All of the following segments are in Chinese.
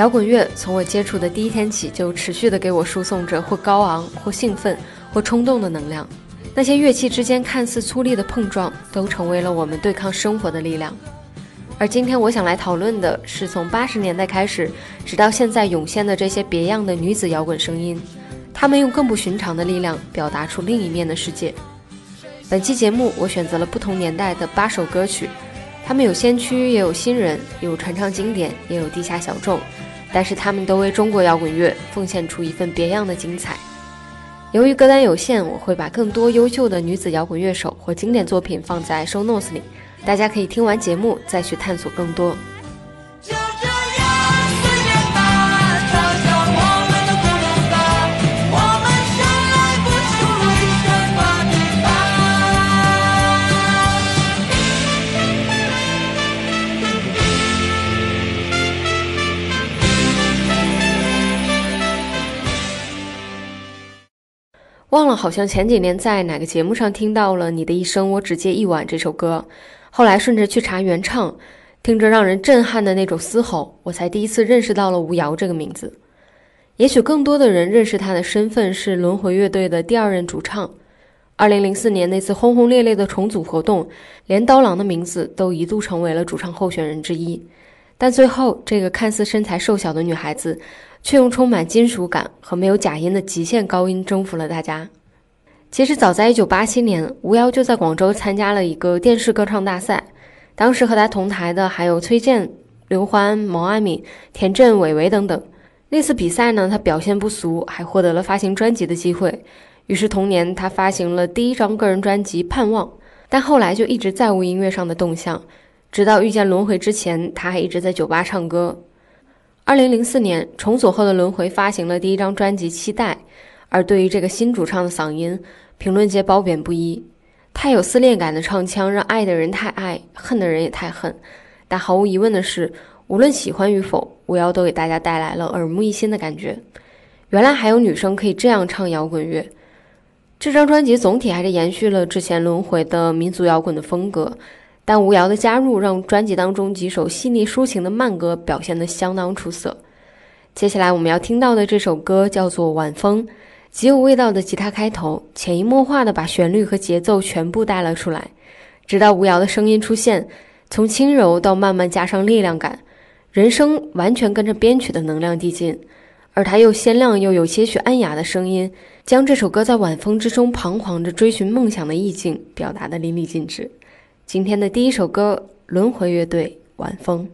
摇滚乐从我接触的第一天起，就持续的给我输送着或高昂、或兴奋、或冲动的能量。那些乐器之间看似粗粝的碰撞，都成为了我们对抗生活的力量。而今天我想来讨论的是，从八十年代开始，直到现在涌现的这些别样的女子摇滚声音，她们用更不寻常的力量表达出另一面的世界。本期节目我选择了不同年代的八首歌曲，他们有先驱，也有新人，有传唱经典，也有地下小众。但是他们都为中国摇滚乐奉献出一份别样的精彩。由于歌单有限，我会把更多优秀的女子摇滚乐手或经典作品放在 show notes 里，大家可以听完节目再去探索更多。忘了，好像前几年在哪个节目上听到了《你的一生我只借一晚》这首歌，后来顺着去查原唱，听着让人震撼的那种嘶吼，我才第一次认识到了吴瑶这个名字。也许更多的人认识他的身份是轮回乐队的第二任主唱。二零零四年那次轰轰烈烈的重组活动，连刀郎的名字都一度成为了主唱候选人之一。但最后，这个看似身材瘦小的女孩子。却用充满金属感和没有假音的极限高音征服了大家。其实早在1987年，吴瑶就在广州参加了一个电视歌唱大赛，当时和她同台的还有崔健、刘欢、毛阿敏、田震、韦唯等等。那次比赛呢，她表现不俗，还获得了发行专辑的机会。于是同年，她发行了第一张个人专辑《盼望》，但后来就一直再无音乐上的动向。直到遇见轮回之前，他还一直在酒吧唱歌。二零零四年重组后的轮回发行了第一张专辑《期待》，而对于这个新主唱的嗓音，评论界褒贬不一。太有撕裂感的唱腔，让爱的人太爱，恨的人也太恨。但毫无疑问的是，无论喜欢与否，吴瑶都给大家带来了耳目一新的感觉。原来还有女生可以这样唱摇滚乐。这张专辑总体还是延续了之前轮回的民族摇滚的风格。但吴瑶的加入让专辑当中几首细腻抒情的慢歌表现得相当出色。接下来我们要听到的这首歌叫做《晚风》，极有味道的吉他开头，潜移默化地把旋律和节奏全部带了出来，直到吴瑶的声音出现，从轻柔到慢慢加上力量感，人声完全跟着编曲的能量递进，而他又鲜亮又有些许暗哑的声音，将这首歌在晚风之中彷徨着追寻梦想的意境表达得淋漓尽致。今天的第一首歌，轮回乐队《晚风》。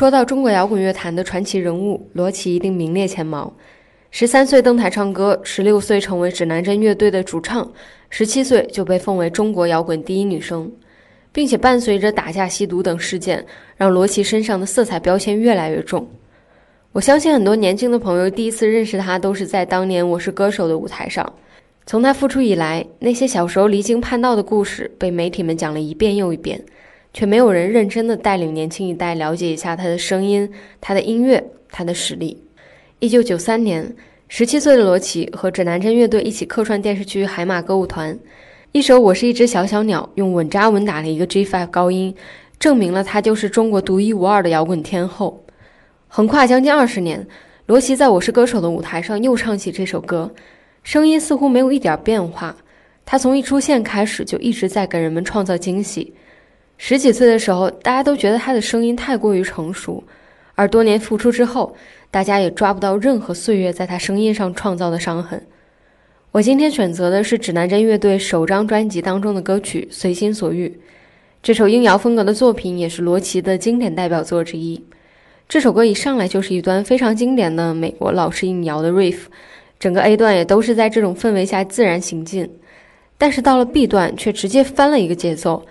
说到中国摇滚乐坛的传奇人物，罗琦一定名列前茅。十三岁登台唱歌，十六岁成为指南针乐队的主唱，十七岁就被奉为中国摇滚第一女生，并且伴随着打架、吸毒等事件，让罗琦身上的色彩标签越来越重。我相信很多年轻的朋友第一次认识她，都是在当年《我是歌手》的舞台上。从她复出以来，那些小时候离经叛道的故事被媒体们讲了一遍又一遍。却没有人认真的带领年轻一代了解一下他的声音、他的音乐、他的实力。一九九三年，十七岁的罗琦和指南针乐队一起客串电视剧《海马歌舞团》，一首《我是一只小小鸟》用稳扎稳打的一个 gift 高音，证明了他就是中国独一无二的摇滚天后。横跨将近二十年，罗琦在我是歌手的舞台上又唱起这首歌，声音似乎没有一点变化。他从一出现开始就一直在给人们创造惊喜。十几岁的时候，大家都觉得他的声音太过于成熟，而多年复出之后，大家也抓不到任何岁月在他声音上创造的伤痕。我今天选择的是指南针乐队首张专辑当中的歌曲《随心所欲》，这首音摇风格的作品也是罗琦的经典代表作之一。这首歌一上来就是一段非常经典的美国老式音摇的 riff，整个 A 段也都是在这种氛围下自然行进，但是到了 B 段却直接翻了一个节奏。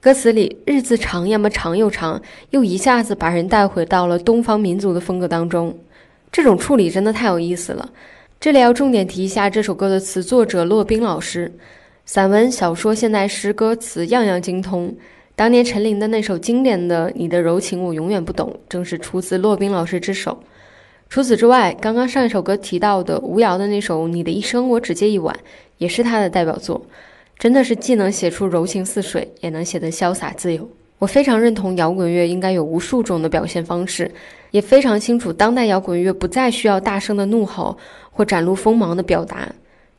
歌词里“日子长要么长又长”，又一下子把人带回到了东方民族的风格当中。这种处理真的太有意思了。这里要重点提一下这首歌的词作者骆宾老师，散文、小说、现代诗歌词样样精通，当年陈琳的那首经典的《你的柔情我永远不懂》，正是出自骆宾老师之手。除此之外，刚刚上一首歌提到的吴瑶的那首《你的一生我只借一晚》，也是他的代表作。真的是既能写出柔情似水，也能写得潇洒自由。我非常认同摇滚乐应该有无数种的表现方式，也非常清楚当代摇滚乐不再需要大声的怒吼或展露锋芒的表达。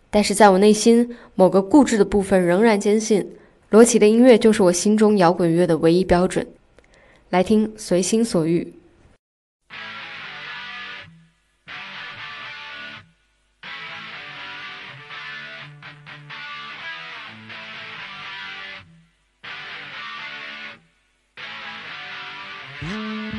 但是在我内心某个固执的部分，仍然坚信罗琦的音乐就是我心中摇滚乐的唯一标准。来听，随心所欲。世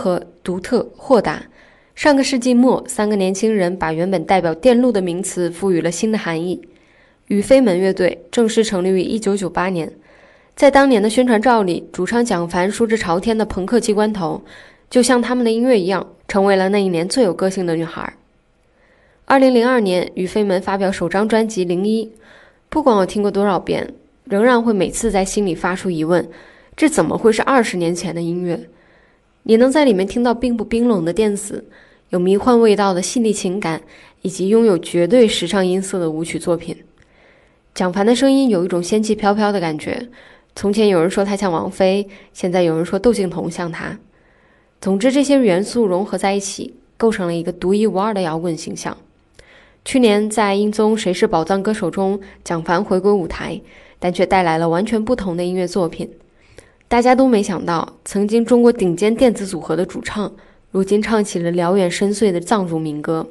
和、独特、豁达。上个世纪末，三个年轻人把原本代表电路的名词赋予了新的含义。宇飞门乐队正式成立于1998年，在当年的宣传照里，主唱蒋凡梳着朝天的朋克机关头，就像他们的音乐一样，成为了那一年最有个性的女孩。2002年，宇飞门发表首张专辑《零一》，不管我听过多少遍，仍然会每次在心里发出疑问：这怎么会是二十年前的音乐？你能在里面听到并不冰冷的电子。有迷幻味道的细腻情感，以及拥有绝对时尚音色的舞曲作品。蒋凡的声音有一种仙气飘飘的感觉。从前有人说他像王菲，现在有人说窦靖童像他。总之，这些元素融合在一起，构成了一个独一无二的摇滚形象。去年在音综《谁是宝藏歌手》中，蒋凡回归舞台，但却带来了完全不同的音乐作品。大家都没想到，曾经中国顶尖电子组合的主唱。如今唱起了辽远深邃的藏族民歌，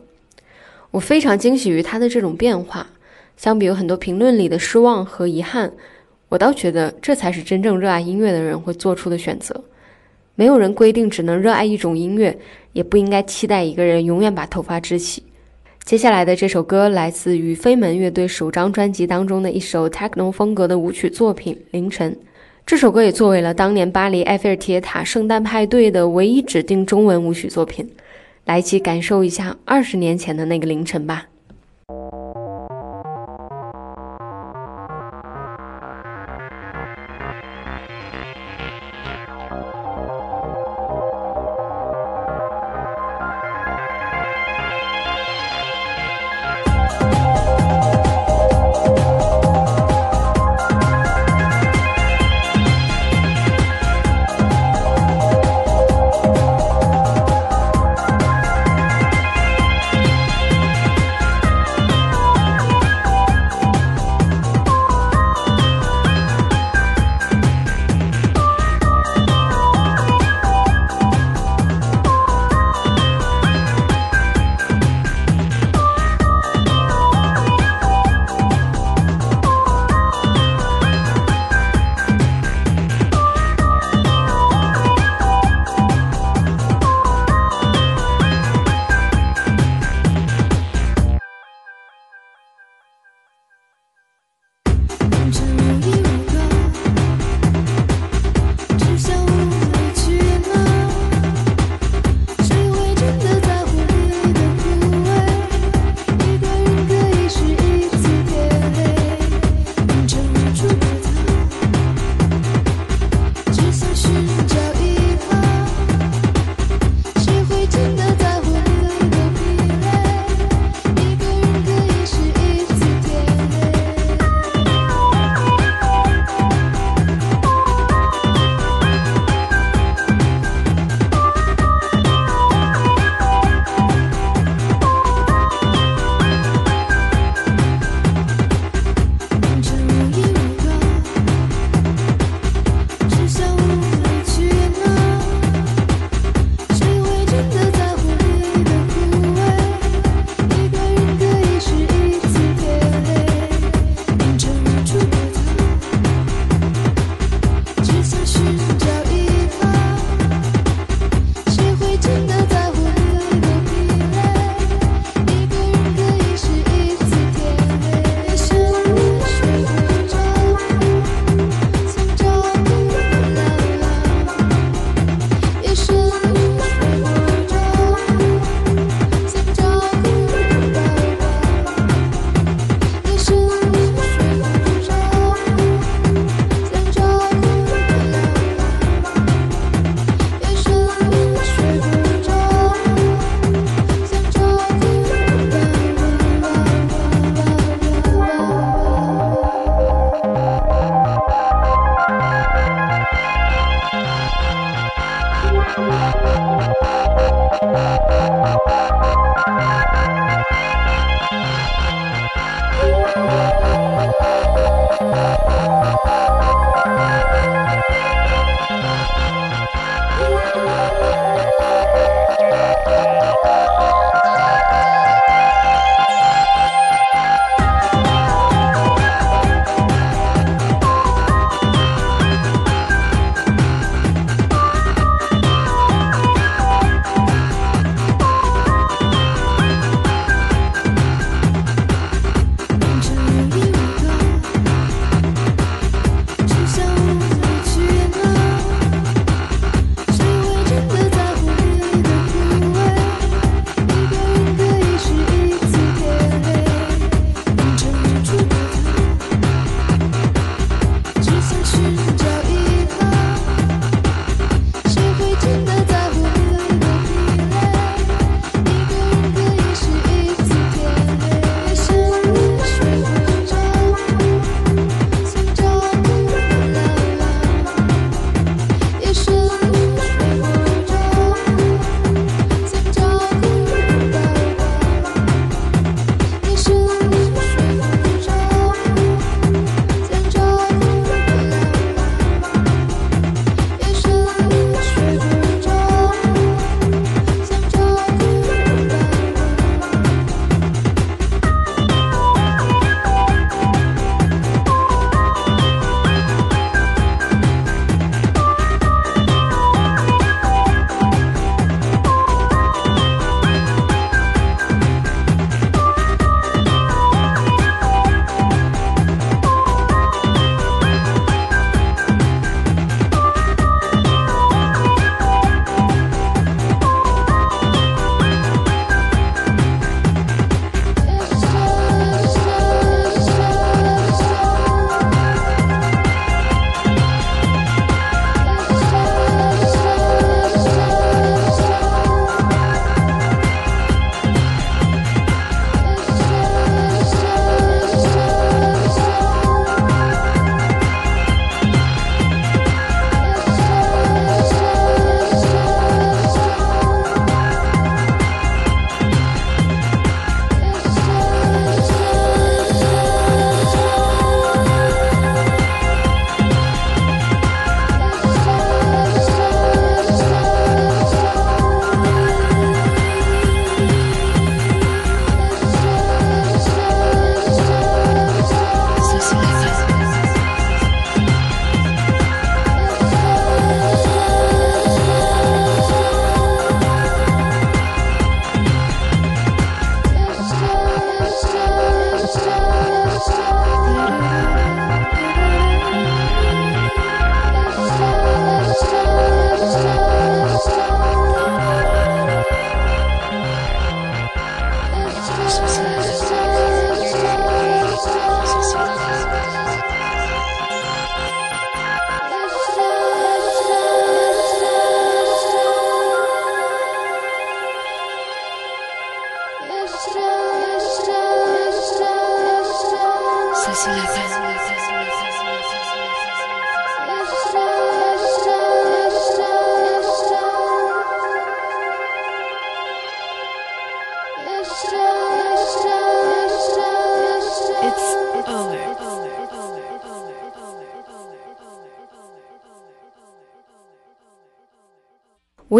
我非常惊喜于他的这种变化。相比有很多评论里的失望和遗憾，我倒觉得这才是真正热爱音乐的人会做出的选择。没有人规定只能热爱一种音乐，也不应该期待一个人永远把头发支起。接下来的这首歌来自于飞门乐队首张专辑当中的一首 techno 风格的舞曲作品《凌晨》。这首歌也作为了当年巴黎埃菲尔铁塔圣诞派对的唯一指定中文舞曲作品，来一起感受一下二十年前的那个凌晨吧。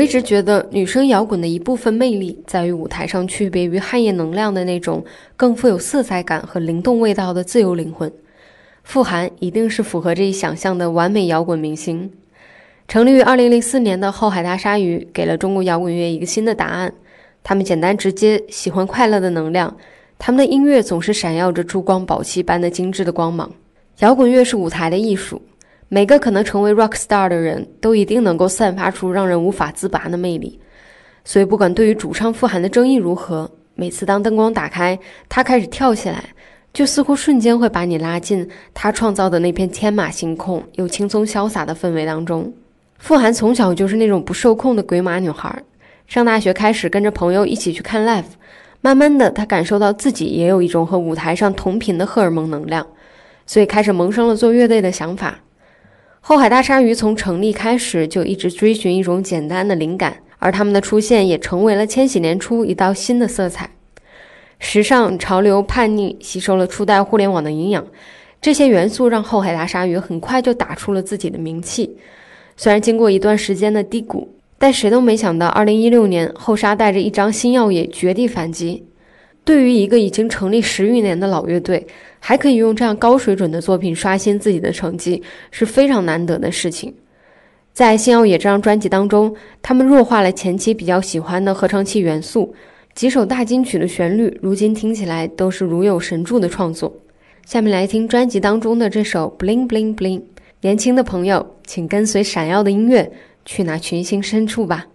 一直觉得女生摇滚的一部分魅力在于舞台上区别于汗液能量的那种更富有色彩感和灵动味道的自由灵魂。傅函一定是符合这一想象的完美摇滚明星。成立于2004年的后海大鲨鱼给了中国摇滚乐一个新的答案。他们简单直接，喜欢快乐的能量。他们的音乐总是闪耀着珠光宝气般的精致的光芒。摇滚乐是舞台的艺术。每个可能成为 rock star 的人都一定能够散发出让人无法自拔的魅力，所以不管对于主唱傅函的争议如何，每次当灯光打开，他开始跳起来，就似乎瞬间会把你拉进他创造的那片天马行空又轻松潇洒的氛围当中。傅函从小就是那种不受控的鬼马女孩，上大学开始跟着朋友一起去看 live，慢慢的她感受到自己也有一种和舞台上同频的荷尔蒙能量，所以开始萌生了做乐队的想法。后海大鲨鱼从成立开始就一直追寻一种简单的灵感，而他们的出现也成为了千禧年初一道新的色彩。时尚、潮流、叛逆吸收了初代互联网的营养，这些元素让后海大鲨鱼很快就打出了自己的名气。虽然经过一段时间的低谷，但谁都没想到，2016年后沙带着一张新药业绝地反击。对于一个已经成立十余年的老乐队，还可以用这样高水准的作品刷新自己的成绩，是非常难得的事情。在《星耀野》这张专辑当中，他们弱化了前期比较喜欢的合成器元素，几首大金曲的旋律，如今听起来都是如有神助的创作。下面来听专辑当中的这首《Bling Bling Bling》，年轻的朋友，请跟随闪耀的音乐，去那群星深处吧。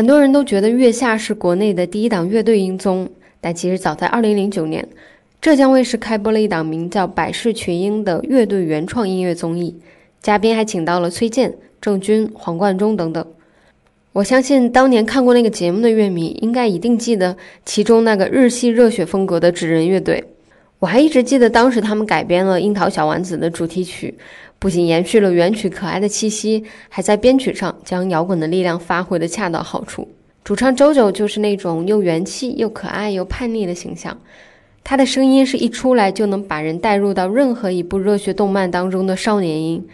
很多人都觉得月下是国内的第一档乐队音综，但其实早在2009年，浙江卫视开播了一档名叫《百事群英》的乐队原创音乐综艺，嘉宾还请到了崔健、郑钧、黄贯中等等。我相信当年看过那个节目的乐迷，应该一定记得其中那个日系热血风格的纸人乐队。我还一直记得当时他们改编了《樱桃小丸子》的主题曲，不仅延续了原曲可爱的气息，还在编曲上将摇滚的力量发挥得恰到好处。主唱 JoJo 就是那种又元气又可爱又叛逆的形象，他的声音是一出来就能把人带入到任何一部热血动漫当中的少年音。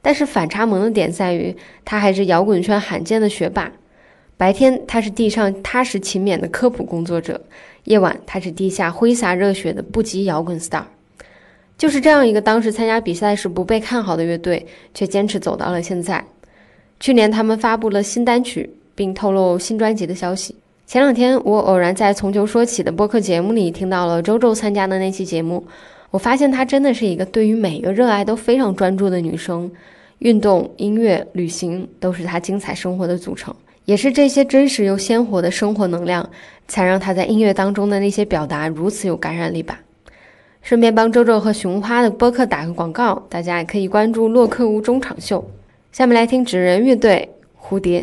但是反差萌的点在于，他还是摇滚圈罕见的学霸。白天他是地上踏实勤勉的科普工作者，夜晚他是地下挥洒热血的不羁摇滚 star。就是这样一个当时参加比赛时不被看好的乐队，却坚持走到了现在。去年他们发布了新单曲，并透露新专辑的消息。前两天我偶然在《从球说起》的播客节目里听到了周周参加的那期节目，我发现她真的是一个对于每个热爱都非常专注的女生。运动、音乐、旅行都是她精彩生活的组成，也是这些真实又鲜活的生活能量，才让她在音乐当中的那些表达如此有感染力吧。顺便帮周周和熊花的播客打个广告，大家也可以关注洛克屋中场秀。下面来听纸人乐队《蝴蝶》。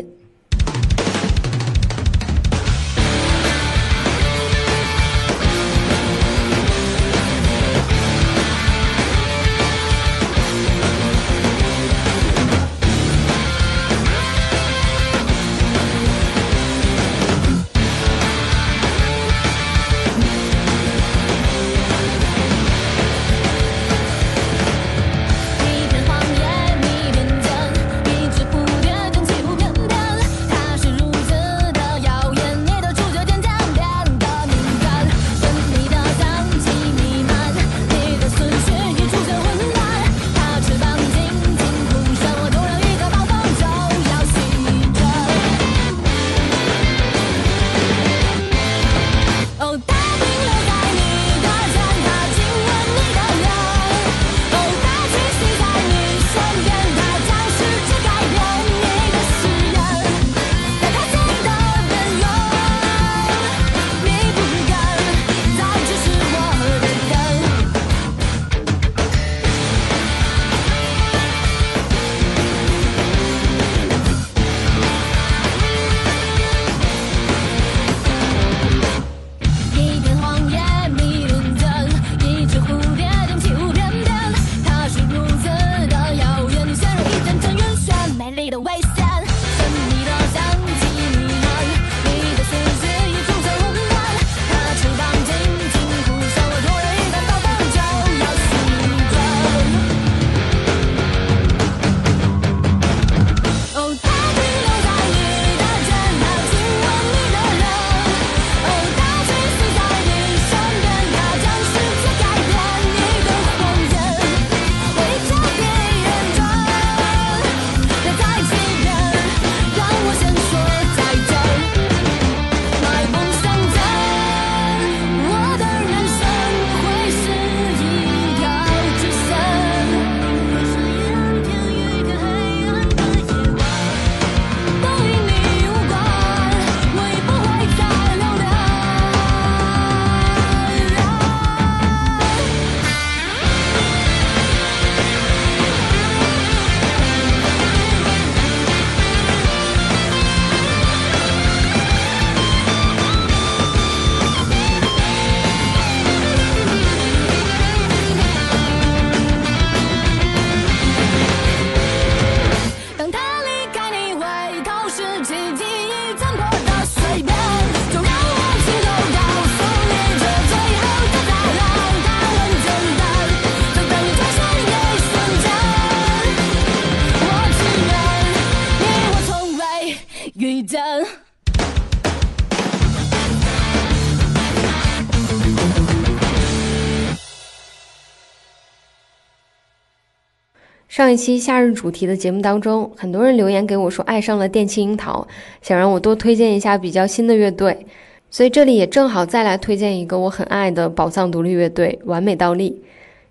上一期夏日主题的节目当中，很多人留言给我说爱上了电气樱桃，想让我多推荐一下比较新的乐队，所以这里也正好再来推荐一个我很爱的宝藏独立乐队——完美倒立。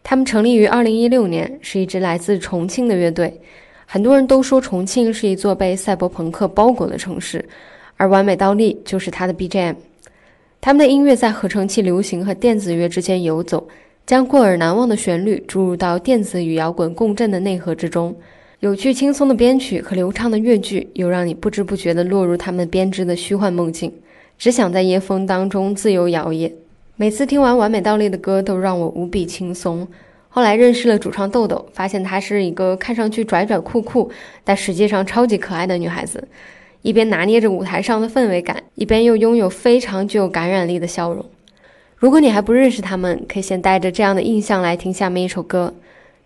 他们成立于二零一六年，是一支来自重庆的乐队。很多人都说重庆是一座被赛博朋克包裹的城市，而完美倒立就是它的 BGM。他们的音乐在合成器流行和电子乐之间游走。将过耳难忘的旋律注入到电子与摇滚共振的内核之中，有趣轻松的编曲和流畅的乐句，又让你不知不觉地落入他们编织的虚幻梦境，只想在夜风当中自由摇曳。每次听完完美倒立的歌，都让我无比轻松。后来认识了主唱豆豆，发现她是一个看上去拽拽酷酷，但实际上超级可爱的女孩子，一边拿捏着舞台上的氛围感，一边又拥有非常具有感染力的笑容。如果你还不认识他们，可以先带着这样的印象来听下面一首歌，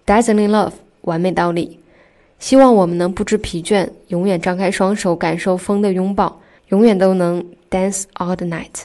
《Dazzling Love》完美倒立。希望我们能不知疲倦，永远张开双手感受风的拥抱，永远都能 dance all the night。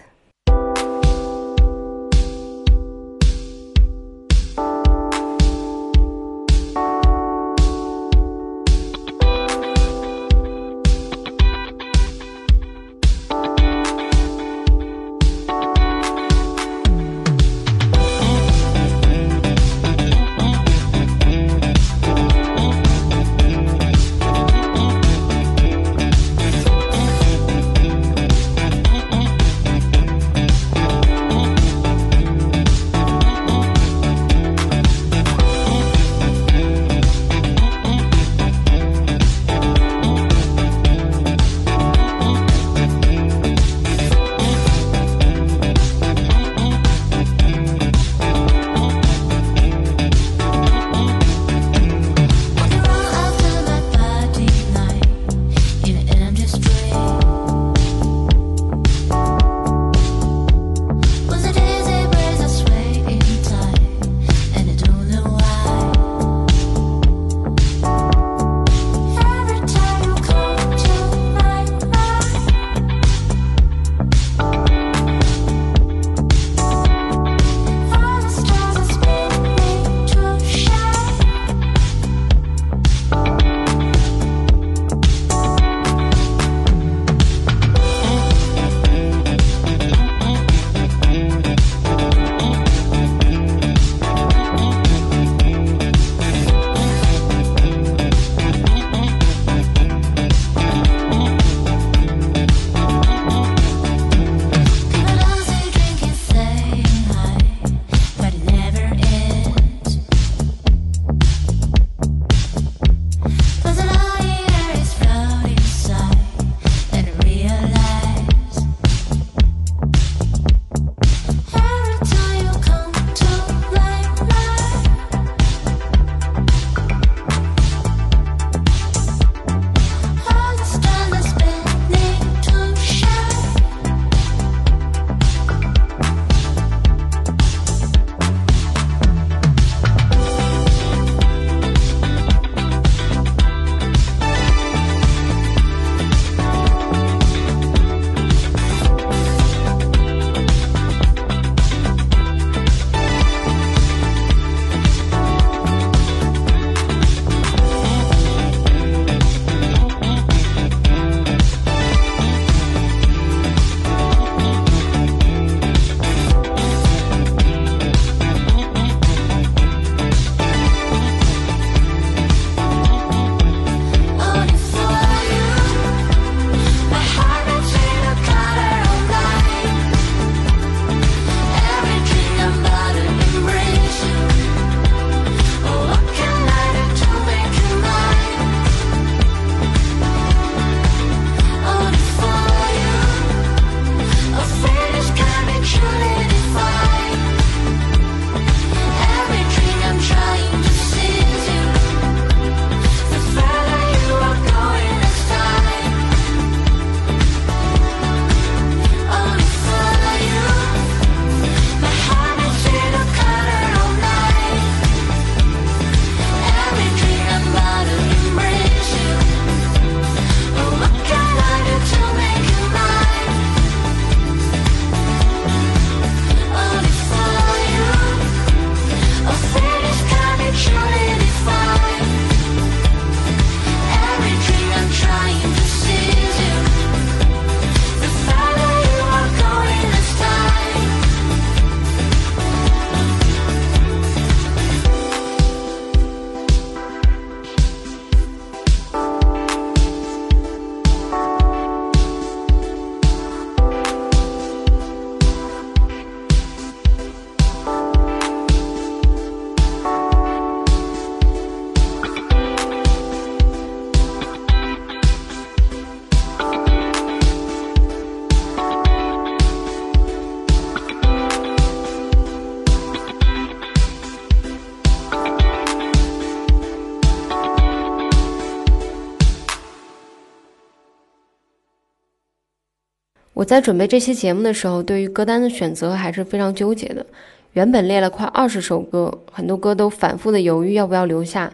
在准备这期节目的时候，对于歌单的选择还是非常纠结的。原本列了快二十首歌，很多歌都反复的犹豫要不要留下，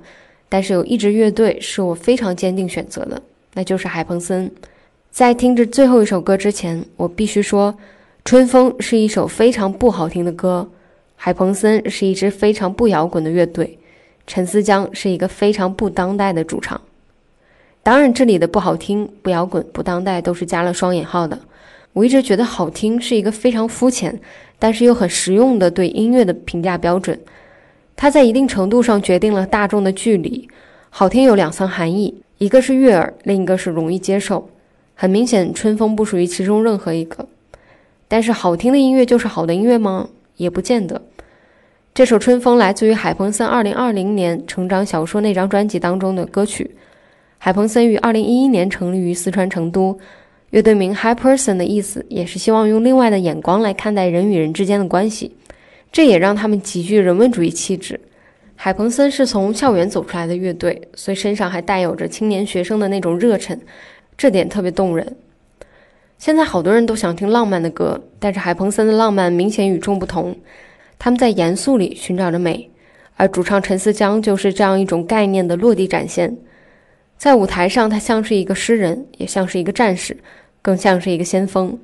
但是有一支乐队是我非常坚定选择的，那就是海鹏森。在听着最后一首歌之前，我必须说，《春风》是一首非常不好听的歌，海鹏森是一支非常不摇滚的乐队，陈思江是一个非常不当代的主唱。当然，这里的不好听、不摇滚、不当代都是加了双引号的。我一直觉得好听是一个非常肤浅，但是又很实用的对音乐的评价标准，它在一定程度上决定了大众的距离。好听有两层含义，一个是悦耳，另一个是容易接受。很明显，春风不属于其中任何一个。但是，好听的音乐就是好的音乐吗？也不见得。这首《春风》来自于海鹏森2020年成长小说那张专辑当中的歌曲。海鹏森于2011年成立于四川成都，乐队名 High Person 的意思也是希望用另外的眼光来看待人与人之间的关系。这也让他们极具人文主义气质。海鹏森是从校园走出来的乐队，所以身上还带有着青年学生的那种热忱。这点特别动人。现在好多人都想听浪漫的歌，但是海鹏森的浪漫明显与众不同。他们在严肃里寻找着美，而主唱陈思江就是这样一种概念的落地展现。在舞台上，他像是一个诗人，也像是一个战士，更像是一个先锋。《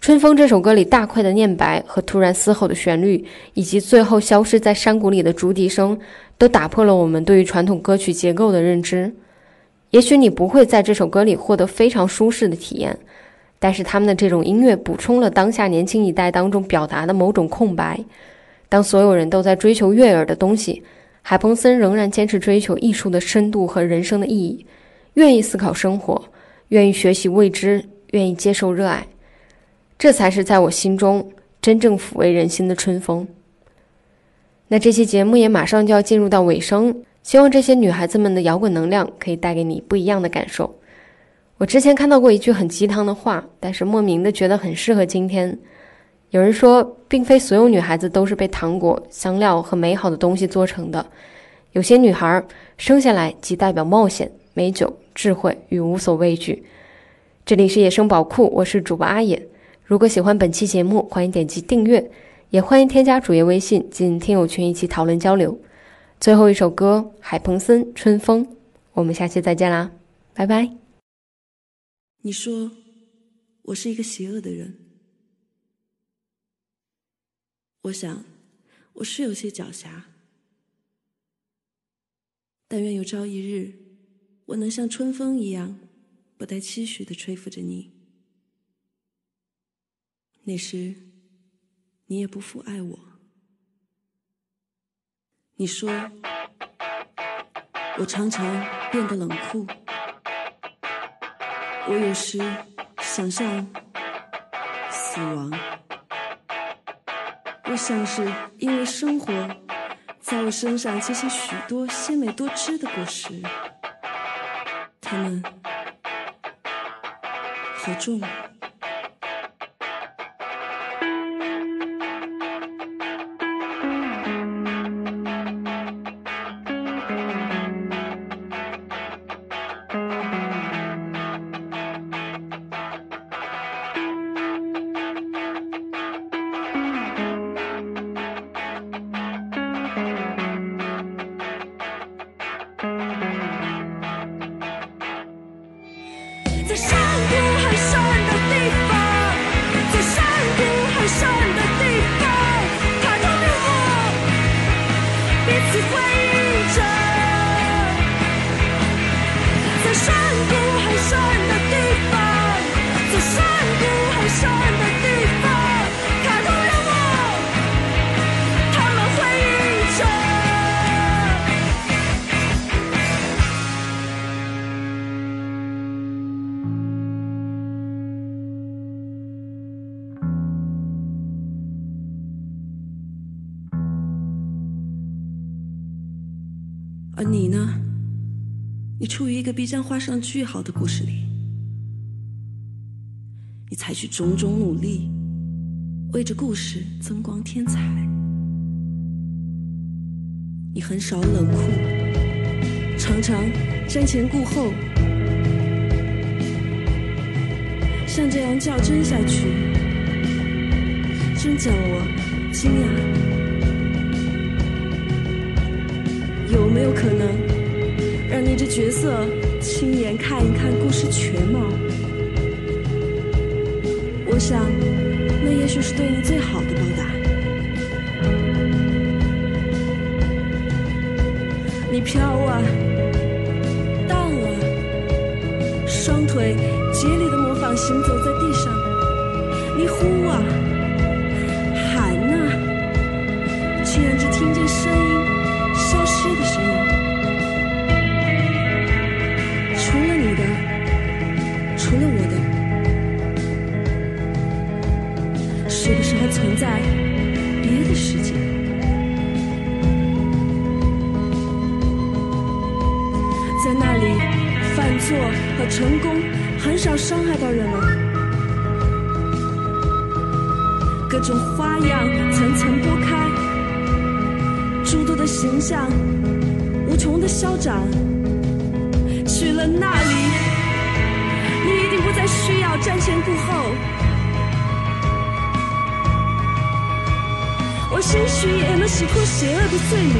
春风》这首歌里大块的念白和突然嘶吼的旋律，以及最后消失在山谷里的竹笛声，都打破了我们对于传统歌曲结构的认知。也许你不会在这首歌里获得非常舒适的体验，但是他们的这种音乐补充了当下年轻一代当中表达的某种空白。当所有人都在追求悦耳的东西，海鹏森仍然坚持追求艺术的深度和人生的意义，愿意思考生活，愿意学习未知，愿意接受热爱。这才是在我心中真正抚慰人心的春风。那这期节目也马上就要进入到尾声。希望这些女孩子们的摇滚能量可以带给你不一样的感受。我之前看到过一句很鸡汤的话，但是莫名的觉得很适合今天。有人说，并非所有女孩子都是被糖果、香料和美好的东西做成的。有些女孩生下来即代表冒险、美酒、智慧与无所畏惧。这里是野生宝库，我是主播阿野。如果喜欢本期节目，欢迎点击订阅，也欢迎添加主页微信进听友群一起讨论交流。最后一首歌，海鹏森《春风》，我们下期再见啦，拜拜。你说我是一个邪恶的人，我想我是有些狡黠，但愿有朝一日，我能像春风一样，不带期许的吹拂着你，那时你也不负爱我。你说，我常常变得冷酷。我有时想象死亡，我像是因为生活在我身上结下许多鲜美多汁的果实，它们好重。很处于一个必将画上句号的故事里，你采取种种努力，为这故事增光添彩。你很少冷酷，常常瞻前顾后，像这样较真下去，真叫我惊讶。有没有可能你这角色亲眼看一看故事全貌？我想，那也许是对你最好的报答。你飘啊，荡啊，双腿竭力的模仿行走在地上。你呼啊，存在别的世界？在那里，犯错和成功很少伤害到人们。各种花样层层剥开，诸多的形象无穷的消长。去了那里，你一定不再需要瞻前顾后。我心虚也能洗脱邪恶的罪名。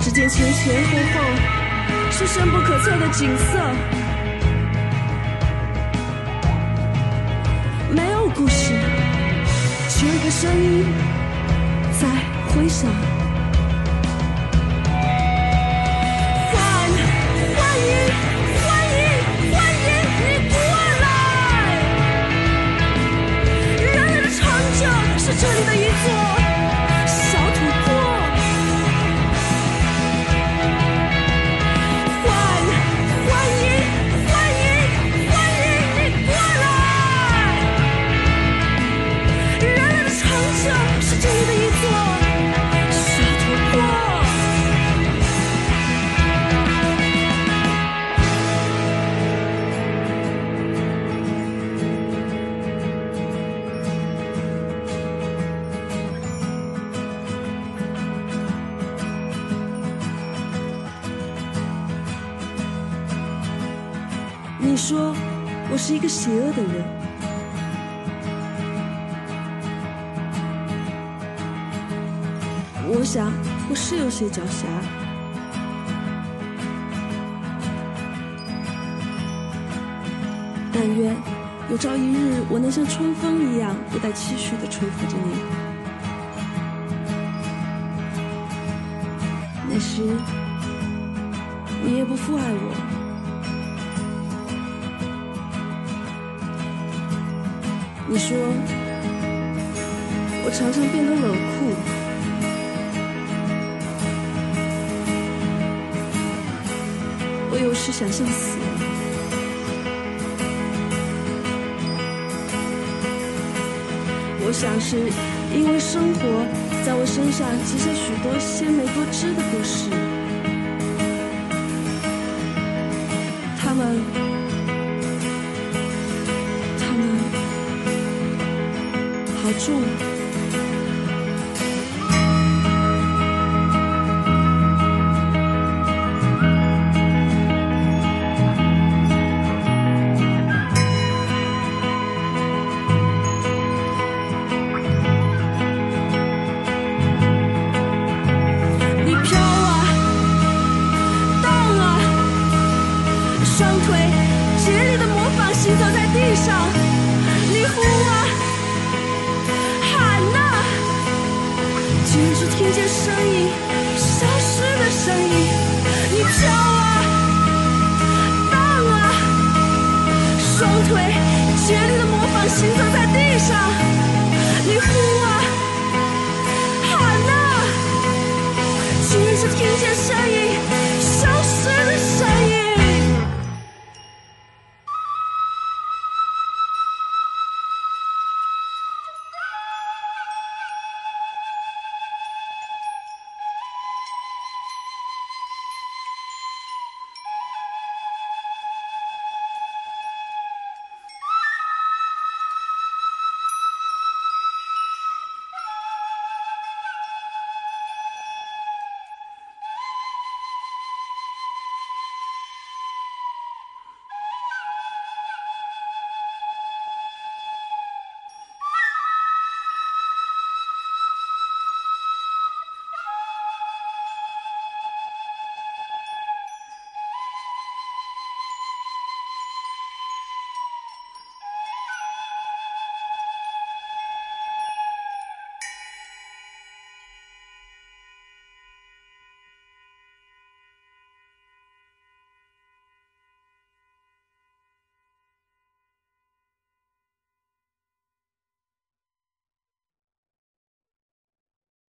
只见前前后后是深不可测的景色，没有故事，只有一个声音在回响。这里的一切你说我是一个邪恶的人，我想我是有些狡黠。但愿有朝一日，我能像春风一样，不带期许的吹拂着你。那时，你也不负爱我。你说我常常变得冷酷，我有时想象死。我想是因为生活在我身上记下许多鲜美多汁的故事，祝。行走在。